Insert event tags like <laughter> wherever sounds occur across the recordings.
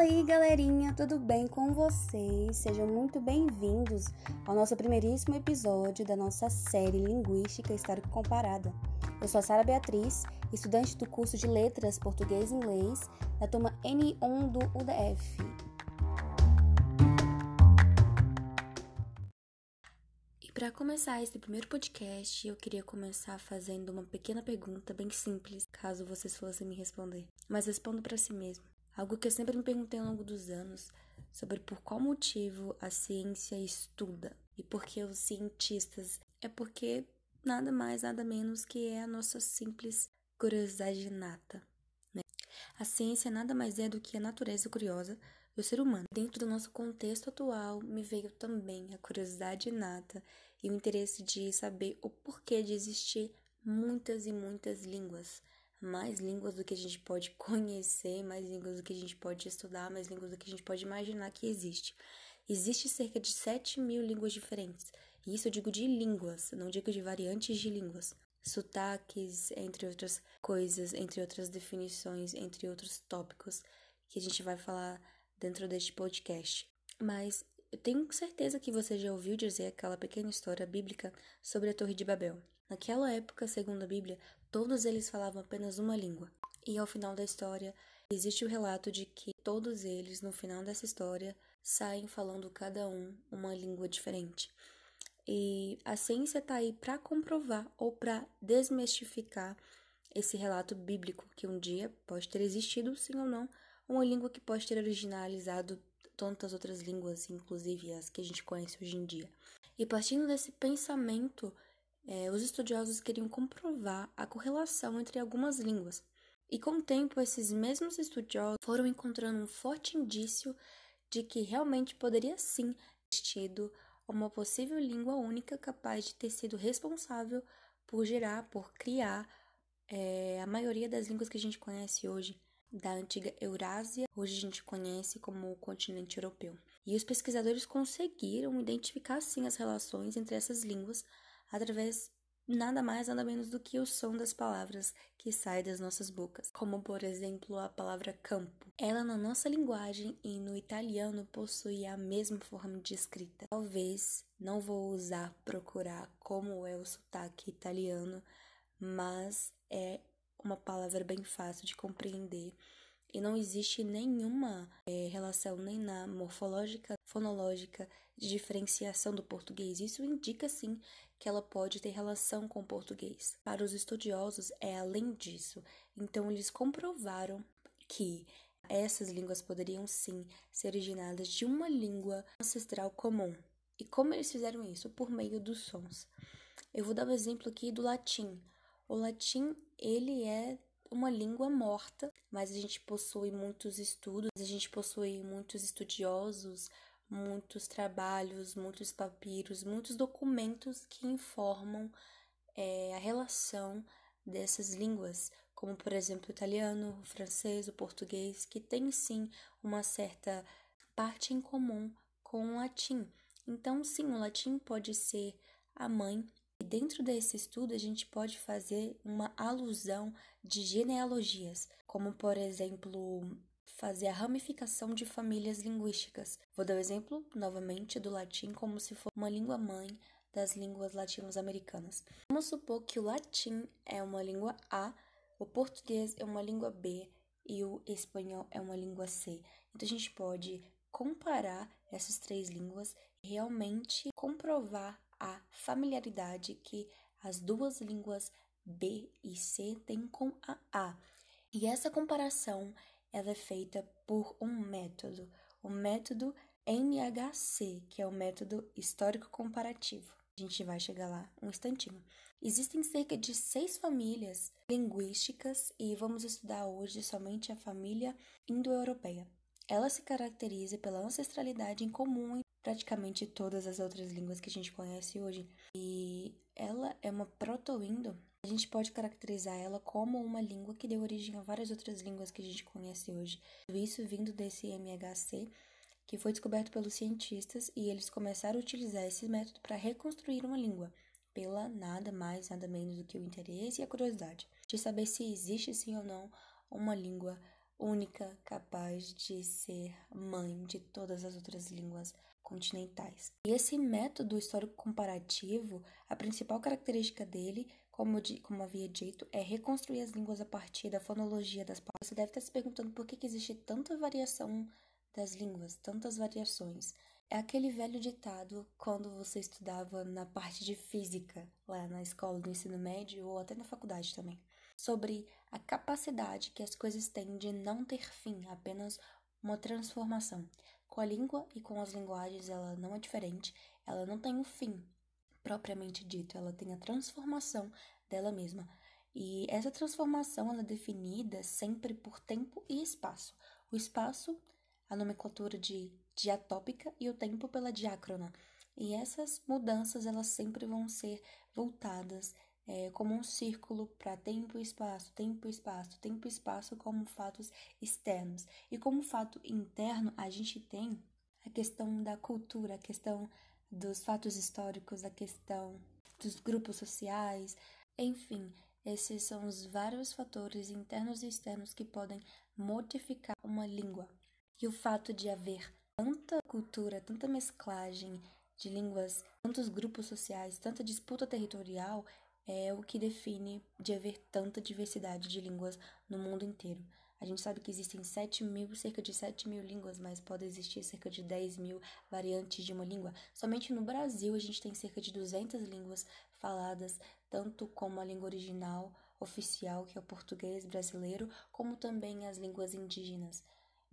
aí, galerinha, tudo bem com vocês? Sejam muito bem-vindos ao nosso primeiríssimo episódio da nossa série Linguística Histórica Comparada. Eu sou a Sara Beatriz, estudante do curso de Letras Português e Inglês da turma N1 do UDF. E para começar esse primeiro podcast, eu queria começar fazendo uma pequena pergunta bem simples, caso vocês fossem me responder. Mas respondo para si mesmo. Algo que eu sempre me perguntei ao longo dos anos sobre por qual motivo a ciência estuda e por que os cientistas é porque nada mais, nada menos que é a nossa simples curiosidade inata. Né? A ciência nada mais é do que a natureza curiosa do ser humano. Dentro do nosso contexto atual, me veio também a curiosidade inata e o interesse de saber o porquê de existir muitas e muitas línguas mais línguas do que a gente pode <laughs> conhecer, mais línguas do que a gente pode estudar, mais línguas do que a gente pode imaginar que existe. Existe cerca de 7 mil línguas diferentes. E isso eu digo de línguas, não digo de variantes de línguas. Sotaques, entre outras coisas, entre outras definições, entre outros tópicos que a gente vai falar dentro deste podcast. Mas eu tenho certeza que você já ouviu dizer aquela pequena história bíblica sobre a Torre de Babel. Naquela época, segundo a Bíblia, todos eles falavam apenas uma língua. E ao final da história, existe o relato de que todos eles, no final dessa história, saem falando cada um uma língua diferente. E a ciência está aí para comprovar ou para desmistificar esse relato bíblico que um dia pode ter existido, sim ou não, uma língua que pode ter originalizado tantas outras línguas, inclusive as que a gente conhece hoje em dia. E partindo desse pensamento é, os estudiosos queriam comprovar a correlação entre algumas línguas. E com o tempo, esses mesmos estudiosos foram encontrando um forte indício de que realmente poderia sim ter existido uma possível língua única capaz de ter sido responsável por gerar, por criar é, a maioria das línguas que a gente conhece hoje, da antiga Eurásia, hoje a gente conhece como o continente europeu. E os pesquisadores conseguiram identificar sim as relações entre essas línguas através nada mais nada menos do que o som das palavras que saem das nossas bocas, como por exemplo a palavra campo. Ela na nossa linguagem e no italiano possui a mesma forma de escrita. Talvez não vou usar procurar como é o sotaque italiano, mas é uma palavra bem fácil de compreender e não existe nenhuma é, relação nem na morfológica, fonológica de diferenciação do português. Isso indica sim que ela pode ter relação com o português. Para os estudiosos, é além disso. Então, eles comprovaram que essas línguas poderiam sim ser originadas de uma língua ancestral comum. E como eles fizeram isso? Por meio dos sons. Eu vou dar um exemplo aqui do latim. O latim, ele é uma língua morta, mas a gente possui muitos estudos, a gente possui muitos estudiosos, muitos trabalhos, muitos papiros, muitos documentos que informam é, a relação dessas línguas, como por exemplo o italiano, o francês, o português, que tem sim uma certa parte em comum com o latim. Então, sim, o latim pode ser a mãe. Dentro desse estudo, a gente pode fazer uma alusão de genealogias, como por exemplo fazer a ramificação de famílias linguísticas. Vou dar o exemplo, novamente, do latim como se fosse uma língua mãe das línguas latino-americanas. Vamos supor que o latim é uma língua A, o português é uma língua B e o espanhol é uma língua C. Então a gente pode comparar essas três línguas e realmente comprovar a familiaridade que as duas línguas B e C têm com a A. E essa comparação ela é feita por um método, o método MHC, que é o método histórico comparativo. A gente vai chegar lá um instantinho. Existem cerca de seis famílias linguísticas e vamos estudar hoje somente a família indo-europeia. Ela se caracteriza pela ancestralidade em comum praticamente todas as outras línguas que a gente conhece hoje. E ela é uma proto-indo a gente pode caracterizar ela como uma língua que deu origem a várias outras línguas que a gente conhece hoje. Tudo isso vindo desse MHC, que foi descoberto pelos cientistas e eles começaram a utilizar esse método para reconstruir uma língua, pela nada mais, nada menos do que o interesse e a curiosidade de saber se existe sim ou não uma língua única capaz de ser mãe de todas as outras línguas continentais. E esse método histórico comparativo, a principal característica dele, como, como havia dito, é reconstruir as línguas a partir da fonologia das palavras. Você deve estar se perguntando por que, que existe tanta variação das línguas, tantas variações. É aquele velho ditado quando você estudava na parte de física, lá na escola do ensino médio ou até na faculdade também, sobre a capacidade que as coisas têm de não ter fim, apenas uma transformação. Com a língua e com as linguagens, ela não é diferente, ela não tem um fim propriamente dito, ela tem a transformação dela mesma. E essa transformação ela é definida sempre por tempo e espaço. O espaço, a nomenclatura de diatópica e o tempo pela diácrona. E essas mudanças elas sempre vão ser voltadas é, como um círculo para tempo e espaço, tempo e espaço, tempo e espaço como fatos externos. E como fato interno, a gente tem a questão da cultura, a questão dos fatos históricos, a questão dos grupos sociais, enfim, esses são os vários fatores internos e externos que podem modificar uma língua. E o fato de haver tanta cultura, tanta mesclagem de línguas, tantos grupos sociais, tanta disputa territorial é o que define de haver tanta diversidade de línguas no mundo inteiro. A gente sabe que existem 7 mil, cerca de 7 mil línguas, mas pode existir cerca de 10 mil variantes de uma língua. Somente no Brasil a gente tem cerca de 200 línguas faladas, tanto como a língua original oficial, que é o português brasileiro, como também as línguas indígenas,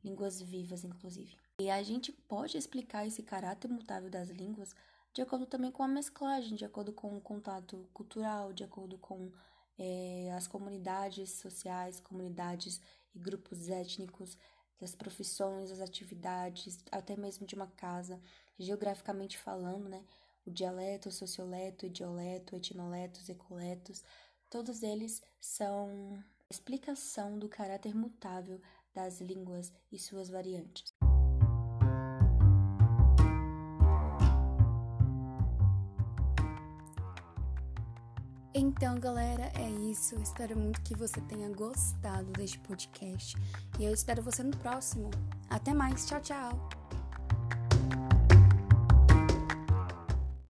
línguas vivas, inclusive. E a gente pode explicar esse caráter mutável das línguas de acordo também com a mesclagem, de acordo com o contato cultural, de acordo com é, as comunidades sociais, comunidades e grupos étnicos, das profissões, das atividades, até mesmo de uma casa, geograficamente falando, né? O dialeto, o socioleto, idioleto, etnoletos, ecoletos, todos eles são explicação do caráter mutável das línguas e suas variantes. Então, galera, é isso. Espero muito que você tenha gostado deste podcast. E eu espero você no próximo. Até mais. Tchau, tchau.